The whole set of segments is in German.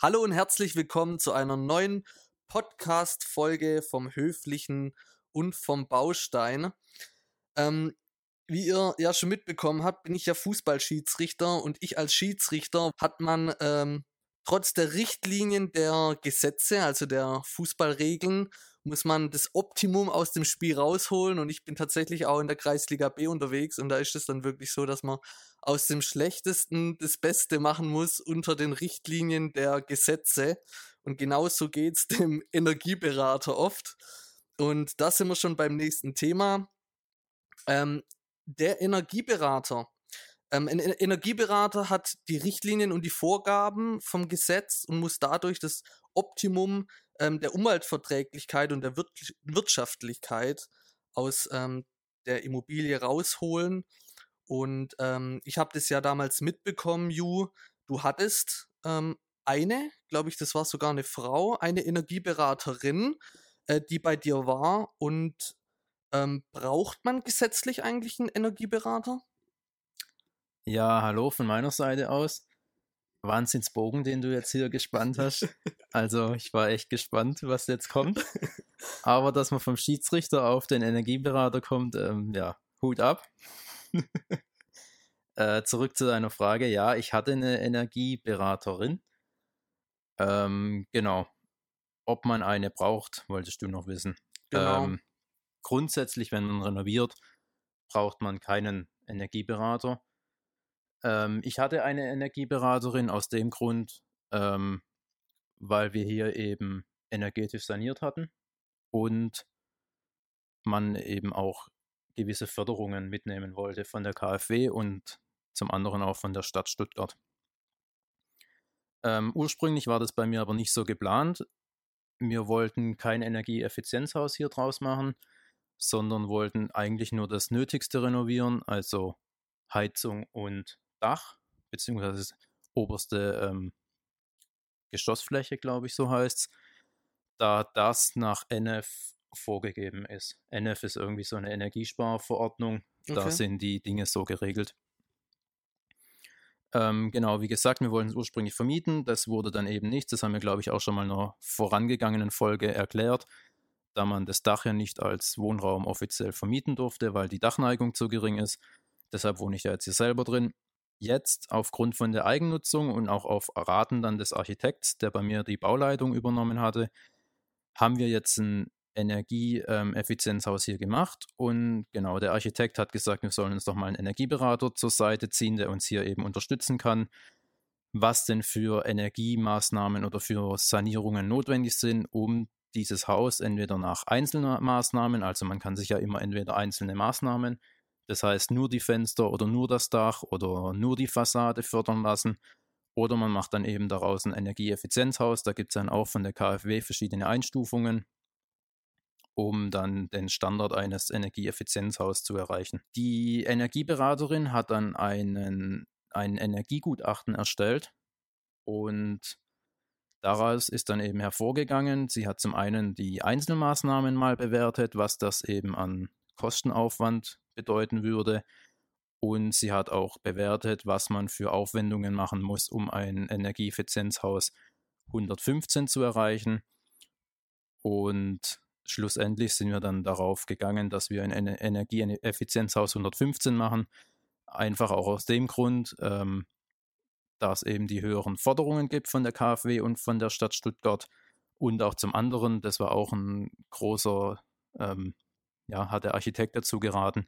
Hallo und herzlich willkommen zu einer neuen Podcast-Folge vom Höflichen und vom Baustein. Ähm, wie ihr ja schon mitbekommen habt, bin ich ja Fußballschiedsrichter und ich als Schiedsrichter hat man ähm, trotz der Richtlinien der Gesetze, also der Fußballregeln, muss man das Optimum aus dem Spiel rausholen und ich bin tatsächlich auch in der Kreisliga B unterwegs und da ist es dann wirklich so, dass man aus dem Schlechtesten das Beste machen muss unter den Richtlinien der Gesetze und genauso geht es dem Energieberater oft und da sind wir schon beim nächsten Thema. Ähm, der Energieberater. Ähm, ein Energieberater hat die Richtlinien und die Vorgaben vom Gesetz und muss dadurch das Optimum ähm, der Umweltverträglichkeit und der Wir Wirtschaftlichkeit aus ähm, der Immobilie rausholen. Und ähm, ich habe das ja damals mitbekommen, Ju, du hattest ähm, eine, glaube ich, das war sogar eine Frau, eine Energieberaterin, äh, die bei dir war und ähm, braucht man gesetzlich eigentlich einen Energieberater? Ja, hallo von meiner Seite aus. Wahnsinnsbogen, den du jetzt hier gespannt hast. Also ich war echt gespannt, was jetzt kommt. Aber dass man vom Schiedsrichter auf den Energieberater kommt, ähm, ja, Hut ab. Äh, zurück zu deiner Frage. Ja, ich hatte eine Energieberaterin. Ähm, genau. Ob man eine braucht, wolltest du noch wissen. Genau. Ähm, grundsätzlich, wenn man renoviert, braucht man keinen Energieberater. Ähm, ich hatte eine Energieberaterin aus dem Grund, ähm, weil wir hier eben energetisch saniert hatten und man eben auch gewisse Förderungen mitnehmen wollte von der KfW und zum anderen auch von der Stadt Stuttgart. Ähm, ursprünglich war das bei mir aber nicht so geplant. Wir wollten kein Energieeffizienzhaus hier draus machen, sondern wollten eigentlich nur das Nötigste renovieren, also Heizung und Dach, beziehungsweise oberste ähm, Geschossfläche, glaube ich, so heißt es, da das nach NF vorgegeben ist. NF ist irgendwie so eine Energiesparverordnung, okay. da sind die Dinge so geregelt. Ähm, genau, wie gesagt, wir wollten es ursprünglich vermieten, das wurde dann eben nichts, das haben wir, glaube ich, auch schon mal in einer vorangegangenen Folge erklärt da man das Dach ja nicht als Wohnraum offiziell vermieten durfte, weil die Dachneigung zu gering ist. Deshalb wohne ich ja jetzt hier selber drin. Jetzt aufgrund von der Eigennutzung und auch auf Raten dann des Architekts, der bei mir die Bauleitung übernommen hatte, haben wir jetzt ein Energieeffizienzhaus hier gemacht. Und genau, der Architekt hat gesagt, wir sollen uns doch mal einen Energieberater zur Seite ziehen, der uns hier eben unterstützen kann, was denn für Energiemaßnahmen oder für Sanierungen notwendig sind, um dieses Haus entweder nach einzelnen Maßnahmen, also man kann sich ja immer entweder einzelne Maßnahmen, das heißt nur die Fenster oder nur das Dach oder nur die Fassade fördern lassen, oder man macht dann eben daraus ein Energieeffizienzhaus, da gibt es dann auch von der KfW verschiedene Einstufungen, um dann den Standard eines Energieeffizienzhauses zu erreichen. Die Energieberaterin hat dann einen, ein Energiegutachten erstellt und Daraus ist dann eben hervorgegangen, sie hat zum einen die Einzelmaßnahmen mal bewertet, was das eben an Kostenaufwand bedeuten würde. Und sie hat auch bewertet, was man für Aufwendungen machen muss, um ein Energieeffizienzhaus 115 zu erreichen. Und schlussendlich sind wir dann darauf gegangen, dass wir ein Energieeffizienzhaus 115 machen. Einfach auch aus dem Grund, ähm, da es eben die höheren Forderungen gibt von der KfW und von der Stadt Stuttgart. Und auch zum anderen, das war auch ein großer, ähm, ja, hat der Architekt dazu geraten,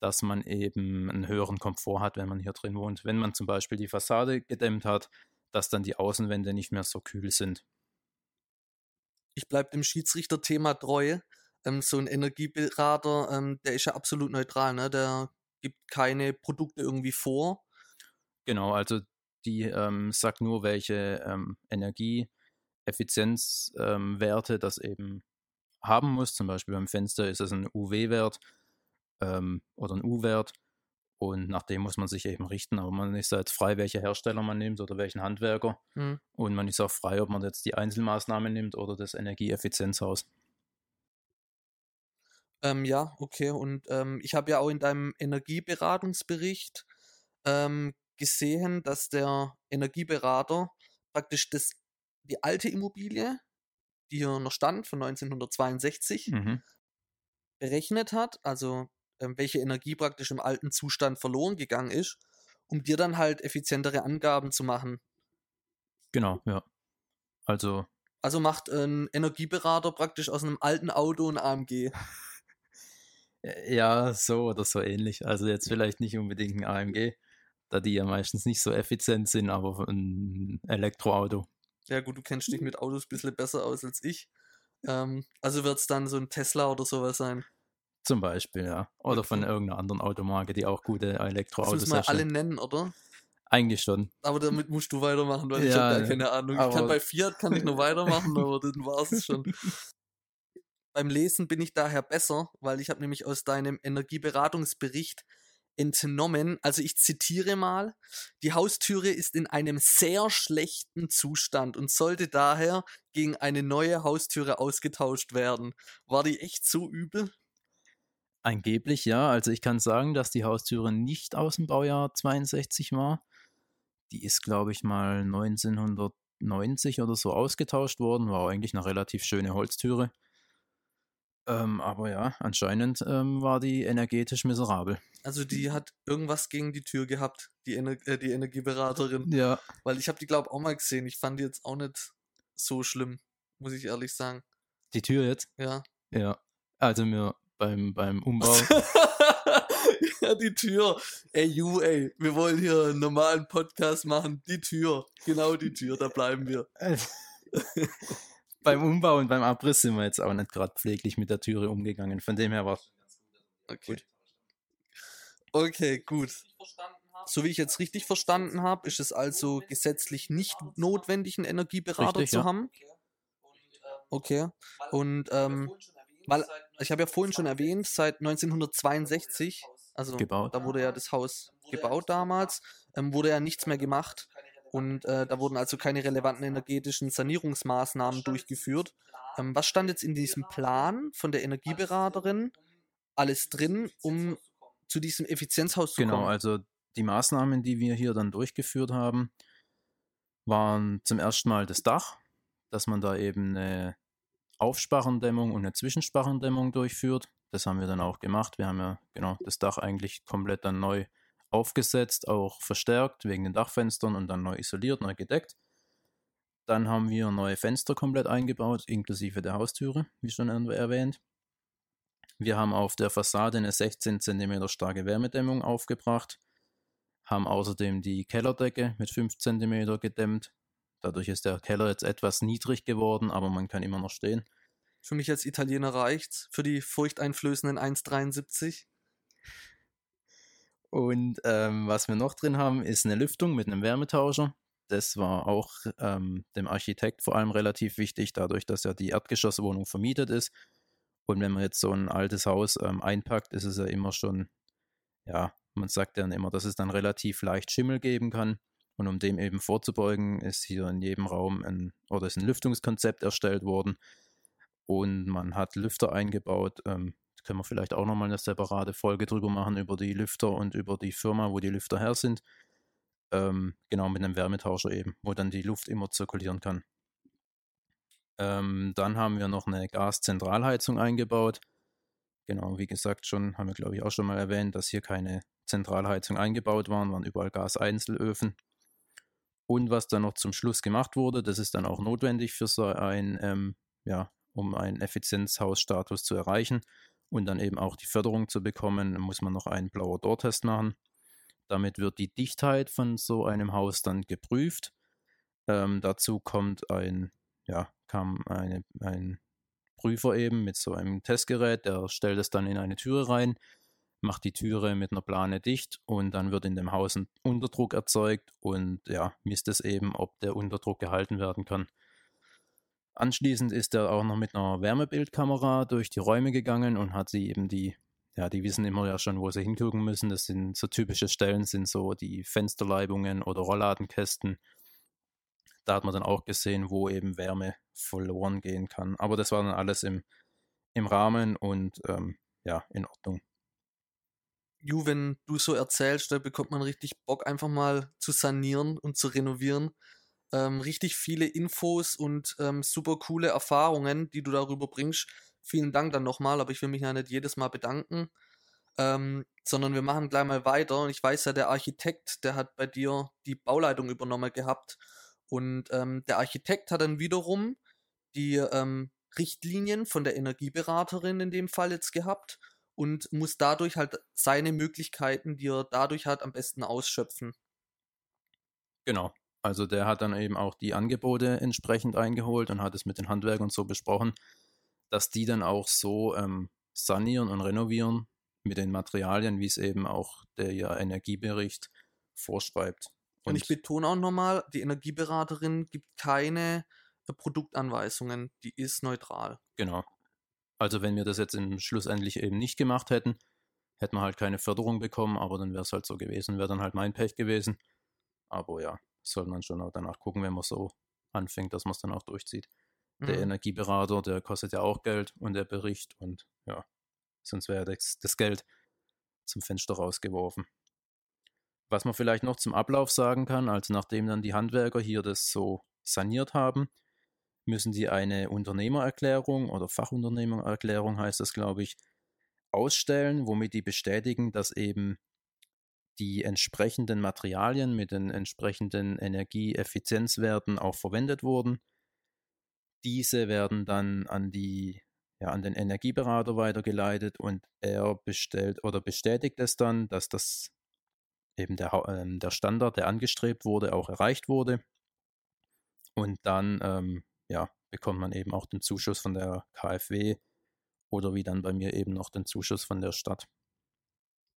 dass man eben einen höheren Komfort hat, wenn man hier drin wohnt. Wenn man zum Beispiel die Fassade gedämmt hat, dass dann die Außenwände nicht mehr so kühl sind. Ich bleibe dem Schiedsrichterthema treu. Ähm, so ein Energieberater, ähm, der ist ja absolut neutral, ne? Der gibt keine Produkte irgendwie vor. Genau, also die ähm, sagt nur, welche ähm, Energieeffizienzwerte das eben haben muss. Zum Beispiel beim Fenster ist es ein UW-Wert ähm, oder ein U-Wert. Und nach dem muss man sich eben richten. Aber man ist halt frei, welche Hersteller man nimmt oder welchen Handwerker. Mhm. Und man ist auch frei, ob man jetzt die Einzelmaßnahmen nimmt oder das Energieeffizienzhaus. Ähm, ja, okay. Und ähm, ich habe ja auch in deinem Energieberatungsbericht ähm, gesehen, dass der Energieberater praktisch das die alte Immobilie, die hier noch stand, von 1962, Mhm. berechnet hat, also welche Energie praktisch im alten Zustand verloren gegangen ist, um dir dann halt effizientere Angaben zu machen. Genau, ja. Also, Also macht ein Energieberater praktisch aus einem alten Auto ein AMG. ja, so oder so ähnlich. Also jetzt vielleicht nicht unbedingt ein AMG, da die ja meistens nicht so effizient sind, aber ein Elektroauto. Ja gut, du kennst dich mit Autos ein bisschen besser aus als ich. Ähm, also wird es dann so ein Tesla oder sowas sein. Zum Beispiel, ja. Oder von irgendeiner anderen Automarke, die auch gute Das Elektroautos müssen wir alle nennen, oder? Eigentlich schon. Aber damit musst du weitermachen, weil ich Ja, habe gar ja. keine Ahnung. Ich kann bei Fiat kann ich noch weitermachen, aber dann war es schon. Beim Lesen bin ich daher besser, weil ich habe nämlich aus deinem Energieberatungsbericht entnommen, also ich zitiere mal, die Haustüre ist in einem sehr schlechten Zustand und sollte daher gegen eine neue Haustüre ausgetauscht werden. War die echt so übel? Angeblich ja. Also ich kann sagen, dass die Haustüre nicht aus dem Baujahr 62 war. Die ist, glaube ich, mal 1990 oder so ausgetauscht worden. War eigentlich eine relativ schöne Holztüre. Ähm, aber ja, anscheinend ähm, war die energetisch miserabel. Also die hat irgendwas gegen die Tür gehabt, die, Ener äh, die Energieberaterin. Ja. Weil ich habe die, glaube auch mal gesehen. Ich fand die jetzt auch nicht so schlimm, muss ich ehrlich sagen. Die Tür jetzt? Ja. Ja. Also mir beim, beim Umbau. ja, die Tür. Ey, you, ey, wir wollen hier einen normalen Podcast machen. Die Tür. Genau die Tür, da bleiben wir. beim Umbau und beim Abriss sind wir jetzt auch nicht gerade pfleglich mit der Türe umgegangen. Von dem her war Okay. Okay, gut. So wie ich jetzt richtig verstanden habe, ist es also gesetzlich nicht notwendig, einen Energieberater Richtig, zu ja. haben. Okay. Und ähm, weil ich habe ja vorhin schon erwähnt, seit 1962, also Gebaut. da wurde ja das Haus gebaut damals, ähm, wurde ja nichts mehr gemacht. Und äh, da wurden also keine relevanten energetischen Sanierungsmaßnahmen durchgeführt. Ähm, was stand jetzt in diesem Plan von der Energieberaterin alles drin, um zu diesem Effizienzhaus zu Genau, kommen? also die Maßnahmen, die wir hier dann durchgeführt haben, waren zum ersten Mal das Dach, dass man da eben eine Aufsparrendämmung und eine Zwischensparrendämmung durchführt. Das haben wir dann auch gemacht. Wir haben ja genau das Dach eigentlich komplett dann neu aufgesetzt, auch verstärkt wegen den Dachfenstern und dann neu isoliert, neu gedeckt. Dann haben wir neue Fenster komplett eingebaut, inklusive der Haustüre, wie schon erwähnt. Wir haben auf der Fassade eine 16 cm starke Wärmedämmung aufgebracht, haben außerdem die Kellerdecke mit 5 cm gedämmt. Dadurch ist der Keller jetzt etwas niedrig geworden, aber man kann immer noch stehen. Für mich als Italiener reicht's. Für die furchteinflößenden 1,73. Und ähm, was wir noch drin haben, ist eine Lüftung mit einem Wärmetauscher. Das war auch ähm, dem Architekt vor allem relativ wichtig, dadurch, dass ja die Erdgeschosswohnung vermietet ist. Und wenn man jetzt so ein altes Haus ähm, einpackt, ist es ja immer schon, ja, man sagt dann immer, dass es dann relativ leicht Schimmel geben kann. Und um dem eben vorzubeugen, ist hier in jedem Raum ein, oder ist ein Lüftungskonzept erstellt worden. Und man hat Lüfter eingebaut. Ähm, können wir vielleicht auch nochmal eine separate Folge drüber machen, über die Lüfter und über die Firma, wo die Lüfter her sind. Ähm, genau, mit einem Wärmetauscher eben, wo dann die Luft immer zirkulieren kann. Ähm, dann haben wir noch eine Gaszentralheizung eingebaut. Genau, wie gesagt, schon, haben wir glaube ich auch schon mal erwähnt, dass hier keine Zentralheizung eingebaut waren, waren überall Gaseinzelöfen. Und was dann noch zum Schluss gemacht wurde, das ist dann auch notwendig für so ein, ähm, ja, um einen Effizienzhausstatus zu erreichen und dann eben auch die Förderung zu bekommen, muss man noch einen blauer Door-Test machen. Damit wird die Dichtheit von so einem Haus dann geprüft. Ähm, dazu kommt ein, ja, kam eine, ein Prüfer eben mit so einem Testgerät, der stellt es dann in eine Türe rein, macht die Türe mit einer Plane dicht und dann wird in dem Haus ein Unterdruck erzeugt und ja, misst es eben, ob der Unterdruck gehalten werden kann. Anschließend ist er auch noch mit einer Wärmebildkamera durch die Räume gegangen und hat sie eben die, ja, die wissen immer ja schon, wo sie hingucken müssen. Das sind so typische Stellen, sind so die Fensterleibungen oder Rollladenkästen. Da hat man dann auch gesehen, wo eben Wärme verloren gehen kann. Aber das war dann alles im, im Rahmen und ähm, ja, in Ordnung. Ju, wenn du so erzählst, da bekommt man richtig Bock, einfach mal zu sanieren und zu renovieren. ähm, richtig viele Infos und ähm, super coole Erfahrungen, die du darüber bringst. Vielen Dank dann nochmal, aber ich will mich ja nicht jedes Mal bedanken, ähm, sondern wir machen gleich mal weiter. Und ich weiß ja, der Architekt, der hat bei dir die Bauleitung übernommen gehabt. Und ähm, der Architekt hat dann wiederum die ähm, Richtlinien von der Energieberaterin in dem Fall jetzt gehabt und muss dadurch halt seine Möglichkeiten, die er dadurch hat, am besten ausschöpfen. Genau. Also der hat dann eben auch die Angebote entsprechend eingeholt und hat es mit den Handwerkern so besprochen, dass die dann auch so ähm, sanieren und renovieren mit den Materialien, wie es eben auch der ja, Energiebericht vorschreibt. Und, und ich betone auch nochmal, die Energieberaterin gibt keine äh, Produktanweisungen, die ist neutral. Genau. Also wenn wir das jetzt im schlussendlich eben nicht gemacht hätten, hätten wir halt keine Förderung bekommen, aber dann wäre es halt so gewesen, wäre dann halt mein Pech gewesen. Aber ja, soll man schon auch danach gucken, wenn man so anfängt, dass man es dann auch durchzieht. Mhm. Der Energieberater, der kostet ja auch Geld und der Bericht und ja, sonst wäre das, das Geld zum Fenster rausgeworfen. Was man vielleicht noch zum Ablauf sagen kann, also nachdem dann die Handwerker hier das so saniert haben, müssen sie eine Unternehmererklärung oder Fachunternehmererklärung heißt das, glaube ich, ausstellen, womit die bestätigen, dass eben die entsprechenden Materialien mit den entsprechenden Energieeffizienzwerten auch verwendet wurden. Diese werden dann an die ja, an den Energieberater weitergeleitet und er bestellt oder bestätigt es dann, dass das eben der, äh, der Standard, der angestrebt wurde, auch erreicht wurde. Und dann ähm, ja, bekommt man eben auch den Zuschuss von der KfW oder wie dann bei mir eben noch den Zuschuss von der Stadt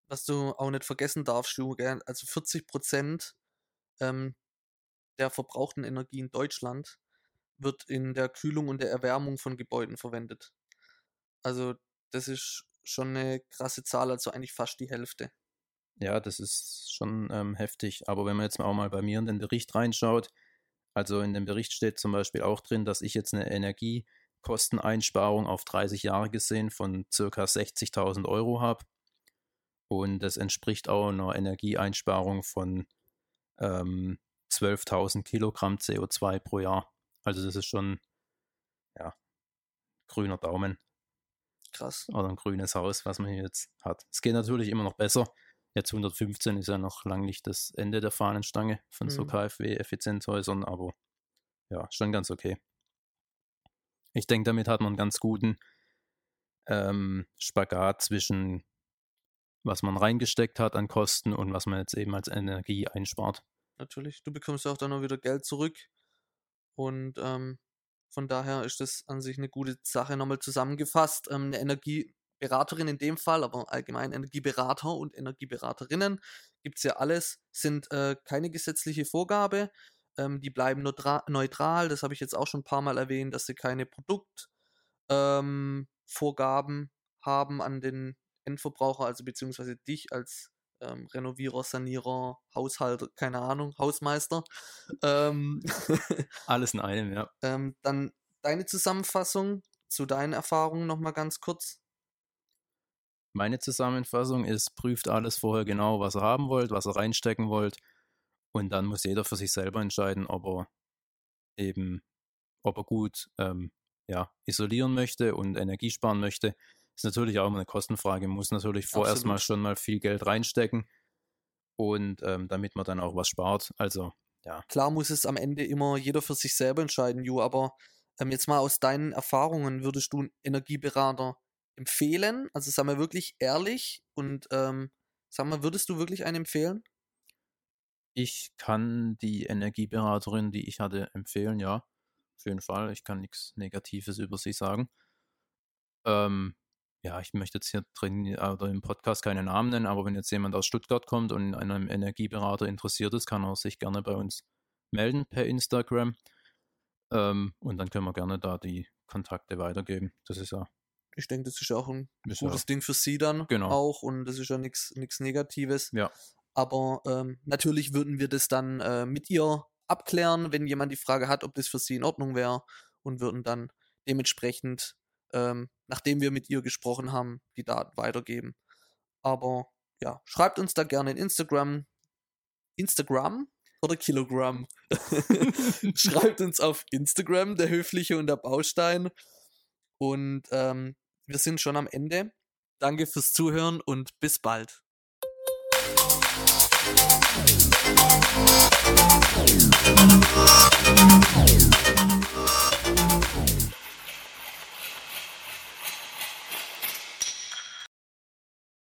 was du auch nicht vergessen darfst, du, also 40 Prozent ähm, der verbrauchten Energie in Deutschland wird in der Kühlung und der Erwärmung von Gebäuden verwendet. Also das ist schon eine krasse Zahl, also eigentlich fast die Hälfte. Ja, das ist schon ähm, heftig. Aber wenn man jetzt auch mal bei mir in den Bericht reinschaut, also in dem Bericht steht zum Beispiel auch drin, dass ich jetzt eine Energiekosteneinsparung auf 30 Jahre gesehen von circa 60.000 Euro habe. Und das entspricht auch einer Energieeinsparung von ähm, 12.000 Kilogramm CO2 pro Jahr. Also das ist schon, ja, grüner Daumen. Krass. Oder ein grünes Haus, was man hier jetzt hat. Es geht natürlich immer noch besser. Jetzt 115 ist ja noch lang nicht das Ende der Fahnenstange von mhm. so KfW-Effizienzhäusern, aber ja, schon ganz okay. Ich denke, damit hat man einen ganz guten ähm, Spagat zwischen was man reingesteckt hat an Kosten und was man jetzt eben als Energie einspart. Natürlich, du bekommst auch dann noch wieder Geld zurück und ähm, von daher ist das an sich eine gute Sache nochmal zusammengefasst. Ähm, eine Energieberaterin in dem Fall, aber allgemein Energieberater und Energieberaterinnen gibt es ja alles, sind äh, keine gesetzliche Vorgabe. Ähm, die bleiben neutral. Das habe ich jetzt auch schon ein paar Mal erwähnt, dass sie keine Produktvorgaben ähm, haben an den Endverbraucher, also beziehungsweise dich als ähm, Renovierer, Sanierer, Haushalter, keine Ahnung, Hausmeister. Ähm, Alles in einem, ja. Ähm, dann deine Zusammenfassung zu deinen Erfahrungen nochmal ganz kurz. Meine Zusammenfassung ist, prüft alles vorher genau, was ihr haben wollt, was ihr reinstecken wollt. Und dann muss jeder für sich selber entscheiden, ob er eben, ob er gut ähm, ja, isolieren möchte und Energie sparen möchte ist natürlich auch immer eine Kostenfrage. Man muss natürlich vorerst Absolut. mal schon mal viel Geld reinstecken und ähm, damit man dann auch was spart. Also, ja. Klar muss es am Ende immer jeder für sich selber entscheiden, Ju, aber ähm, jetzt mal aus deinen Erfahrungen, würdest du einen Energieberater empfehlen? Also sag mal wirklich ehrlich und ähm, sag mal, würdest du wirklich einen empfehlen? Ich kann die Energieberaterin, die ich hatte, empfehlen, ja. Auf jeden Fall. Ich kann nichts Negatives über sie sagen. Ähm, ja, ich möchte jetzt hier drin oder im Podcast keine Namen nennen, aber wenn jetzt jemand aus Stuttgart kommt und an einem Energieberater interessiert ist, kann er sich gerne bei uns melden per Instagram. Ähm, und dann können wir gerne da die Kontakte weitergeben. Das ist ja. Ich denke, das ist ja auch ein gutes ja, Ding für Sie dann genau. auch und das ist ja nichts Negatives. Ja. Aber ähm, natürlich würden wir das dann äh, mit ihr abklären, wenn jemand die Frage hat, ob das für Sie in Ordnung wäre und würden dann dementsprechend ähm, nachdem wir mit ihr gesprochen haben, die Daten weitergeben. Aber ja, schreibt uns da gerne in Instagram. Instagram. oder Kilogramm? Schreibt uns auf Instagram, der Höfliche und der Baustein. Und ähm, wir sind schon am Ende. Danke fürs Zuhören und bis bald.